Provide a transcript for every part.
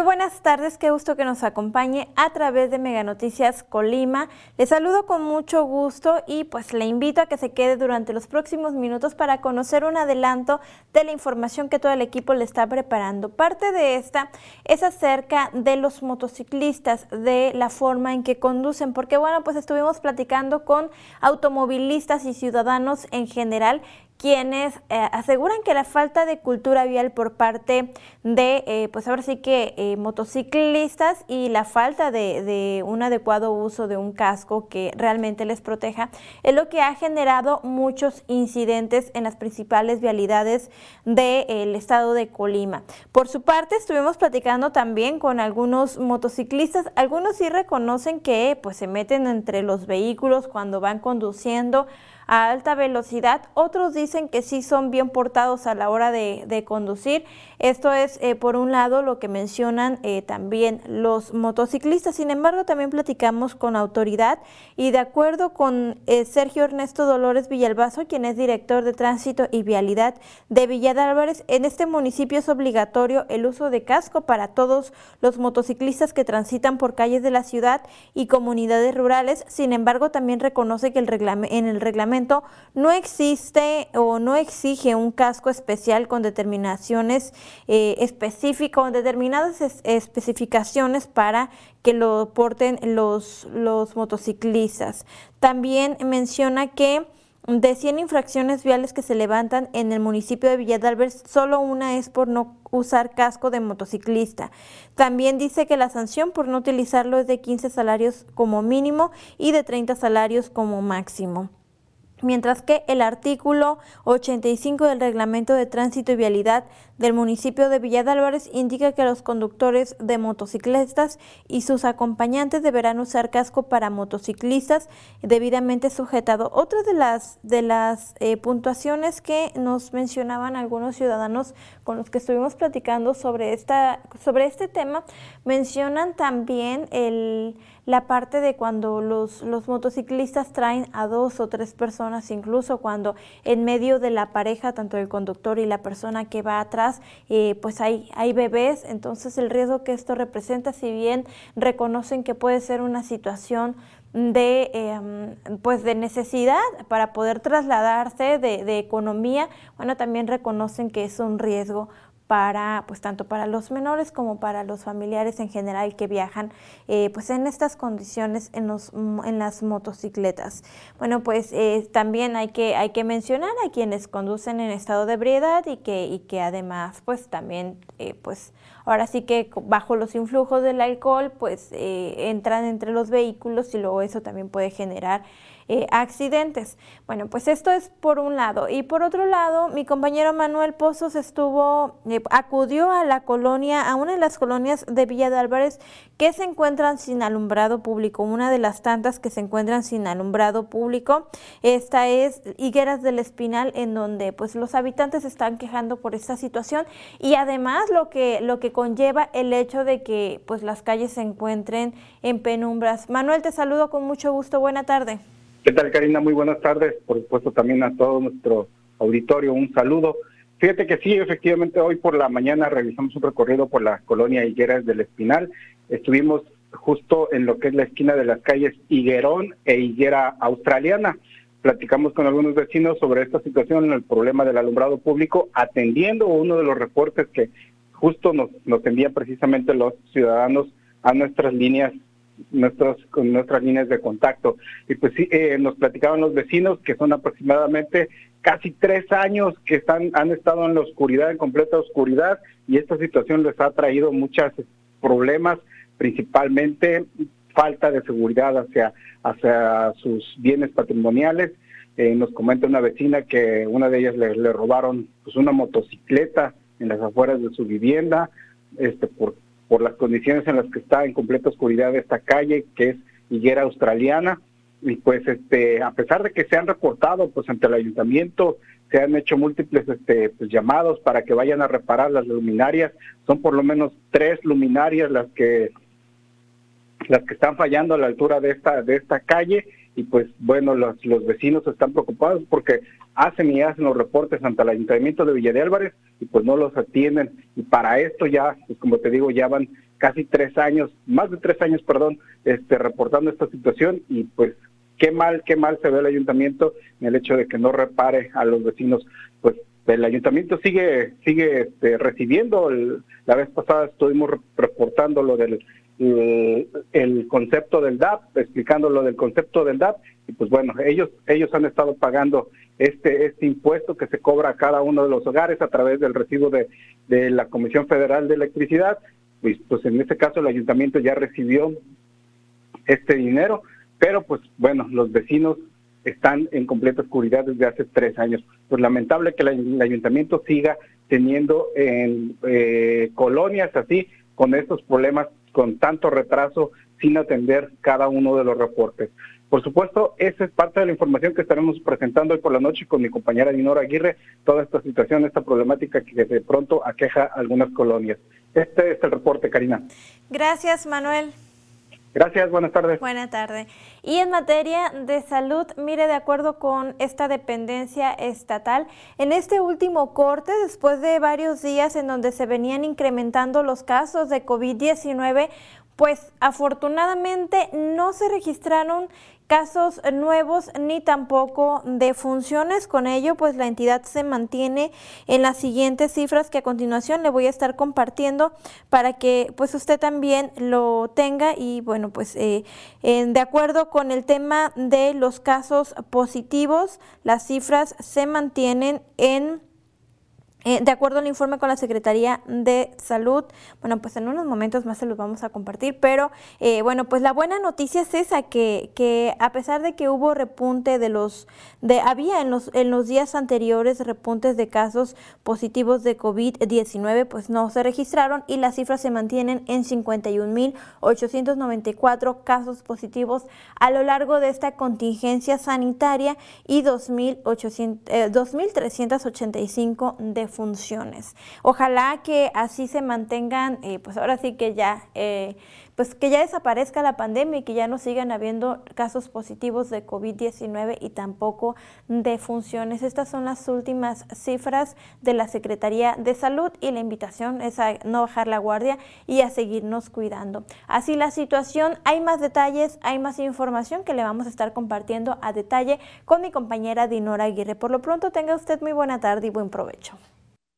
Muy buenas tardes, qué gusto que nos acompañe a través de Mega Noticias Colima. Le saludo con mucho gusto y pues le invito a que se quede durante los próximos minutos para conocer un adelanto de la información que todo el equipo le está preparando. Parte de esta es acerca de los motociclistas, de la forma en que conducen, porque bueno, pues estuvimos platicando con automovilistas y ciudadanos en general quienes eh, aseguran que la falta de cultura vial por parte de, eh, pues ahora sí que eh, motociclistas y la falta de, un adecuado uso de un casco que realmente les proteja es lo que ha generado muchos incidentes en las principales vialidades del estado de Colima. Por su parte, estuvimos platicando también con algunos motociclistas, algunos sí reconocen que pues se meten entre los vehículos cuando van conduciendo a alta velocidad. Otros dicen que sí son bien portados a la hora de, conducir. Esto es, eh, por un lado, lo que mencionan eh, también los motociclistas. Sin embargo, también platicamos con autoridad y de acuerdo con eh, Sergio Ernesto Dolores Villalbazo, quien es director de tránsito y vialidad de Villa Álvarez, en este municipio es obligatorio el uso de casco para todos los motociclistas que transitan por calles de la ciudad y comunidades rurales. Sin embargo, también reconoce que el en el reglamento no existe o no exige un casco especial con determinaciones eh, específicas, con determinadas especificaciones para que lo porten los, motociclistas. También menciona que de 100 infracciones viales que se levantan en el municipio de Villa solo una es por no usar casco de motociclista. También dice que la sanción por no utilizarlo es de 15 salarios como mínimo y de 30 salarios como máximo mientras que el artículo 85 del Reglamento de Tránsito y Vialidad del municipio de Villa Álvarez indica que los conductores de motocicletas y sus acompañantes deberán usar casco para motociclistas debidamente sujetado. Otra de las, de las eh, puntuaciones que nos mencionaban algunos ciudadanos con los que estuvimos platicando sobre, esta, sobre este tema, mencionan también el la parte de cuando los, los motociclistas traen a dos o tres personas, incluso cuando en medio de la pareja, tanto el conductor y la persona que va atrás, eh, pues hay, hay bebés, entonces el riesgo que esto representa, si bien reconocen que puede ser una situación de em, pues de necesidad para poder trasladarse de, de, economía, bueno, también reconocen que es un riesgo para, pues tanto para los menores como para los familiares en general que viajan, eh, pues en estas condiciones en, los, en las motocicletas. Bueno, pues eh, también hay que, hay que mencionar a quienes conducen en estado de ebriedad y que, y que además, pues también, eh, pues ahora sí que bajo los influjos del alcohol, pues entran entre los vehículos y luego eso también puede generar eh, accidentes. Bueno, pues esto es por un lado. Y por otro lado, mi compañero Manuel Pozos estuvo, eh, acudió a la colonia, a una de las colonias de Villa de Álvarez que se encuentran sin alumbrado público, una de las tantas que se encuentran sin alumbrado público. Esta es Higueras del Espinal, en donde pues los habitantes están quejando por esta situación y además lo que, lo que conlleva el hecho de que pues las calles se encuentren en penumbras. Manuel, te saludo con mucho gusto. Buena tarde. ¿Qué tal, Karina? Muy buenas tardes. Por supuesto, también a todo nuestro auditorio, un saludo. Fíjate que sí, efectivamente, hoy por la mañana realizamos un recorrido por la colonia Higueras del Espinal. Estuvimos justo en lo que es la esquina de las calles Higuerón e Higuera Australiana. Platicamos con algunos vecinos sobre esta situación, el problema del alumbrado público, atendiendo uno de los reportes que justo nos, nos envían precisamente los ciudadanos a nuestras líneas nuestros, nuestras líneas de contacto. Y pues sí, eh, nos platicaban los vecinos que son aproximadamente casi tres años que están, han estado en la oscuridad, en completa oscuridad, y esta situación les ha traído muchos problemas, principalmente falta de seguridad hacia, hacia sus bienes patrimoniales. Eh, nos comenta una vecina que una de ellas le, le robaron pues una motocicleta en las afueras de su vivienda, este por por las condiciones en las que está en completa oscuridad esta calle, que es higuera australiana. Y pues este, a pesar de que se han reportado pues ante el ayuntamiento, se han hecho múltiples este, pues, llamados para que vayan a reparar las luminarias, son por lo menos tres luminarias las que las que están fallando a la altura de esta de esta calle y pues bueno los, los vecinos están preocupados porque hacen y hacen los reportes ante el ayuntamiento de Villa de Álvarez y pues no los atienden. Y para esto ya pues como te digo ya van casi tres años más de tres años perdón este reportando esta situación. Y pues qué mal qué mal se ve el ayuntamiento en el hecho de que no repare a los vecinos pues el ayuntamiento sigue sigue este, recibiendo la vez pasada estuvimos reportando lo del el, concepto del DAP, explicando lo del concepto del DAP, y pues bueno, ellos, ellos han estado pagando este, este impuesto que se cobra a cada uno de los hogares a través del recibo de, de la Comisión Federal de Electricidad, pues, pues en este caso el ayuntamiento ya recibió este dinero, pero pues bueno, los vecinos están en completa oscuridad desde hace tres años. Pues lamentable que el ayuntamiento siga teniendo en eh, colonias así con estos problemas con tanto retraso sin atender cada uno de los reportes. Por supuesto, esa es parte de la información que estaremos presentando hoy por la noche con mi compañera Dinora Aguirre, toda esta situación, esta problemática que de pronto aqueja algunas colonias. Este es el reporte, Karina. Gracias, Manuel. Gracias, buenas tardes. Buenas tardes. Y en materia de salud, mire, de acuerdo con esta dependencia estatal, en este último corte, después de varios días en donde se venían incrementando los casos de COVID-19, pues afortunadamente no se registraron casos nuevos ni tampoco de funciones. Con ello, pues la entidad se mantiene en las siguientes cifras que a continuación le voy a estar compartiendo para que pues usted también lo tenga y bueno, pues eh, de acuerdo con el tema de los casos positivos, las cifras se mantienen en eh, de acuerdo al informe con la Secretaría de Salud, bueno, pues en unos momentos más se los vamos a compartir, pero eh, bueno, pues la buena noticia es esa, que, que, a pesar de que hubo repunte de los, de, había en los, en los días anteriores repuntes de casos positivos de COVID-19, pues no se registraron y las cifras se mantienen en 51.894 casos positivos a lo largo de esta contingencia sanitaria y 2.385 eh, de funciones. Ojalá que así se mantengan, eh, pues ahora sí que ya, eh, pues que ya desaparezca la pandemia y que ya no sigan habiendo casos positivos de COVID-19 y tampoco de funciones. Estas son las últimas cifras de la Secretaría de Salud y la invitación es a no bajar la guardia y a seguirnos cuidando. Así la situación, hay más detalles, hay más información que le vamos a estar compartiendo a detalle con mi compañera Dinora Aguirre. Por lo pronto tenga usted muy buena tarde y buen provecho.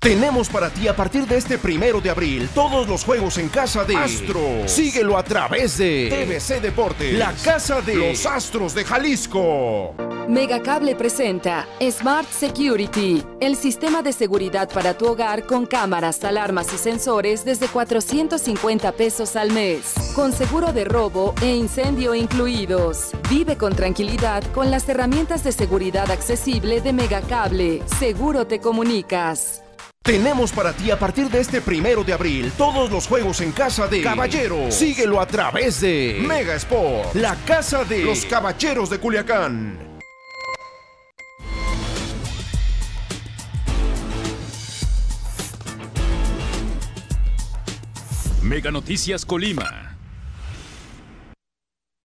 Tenemos para ti a partir de este primero de abril todos los juegos en casa de Astro. Síguelo a través de TVC Deportes, la casa de los Astros de Jalisco. Megacable presenta Smart Security, el sistema de seguridad para tu hogar con cámaras, alarmas y sensores desde 450 pesos al mes, con seguro de robo e incendio incluidos. Vive con tranquilidad con las herramientas de seguridad accesible de Megacable. Seguro te comunicas. Tenemos para ti a partir de este primero de abril todos los juegos en casa de Caballeros. Síguelo a través de Mega Sport, la casa de los Caballeros de Culiacán. Mega Noticias Colima.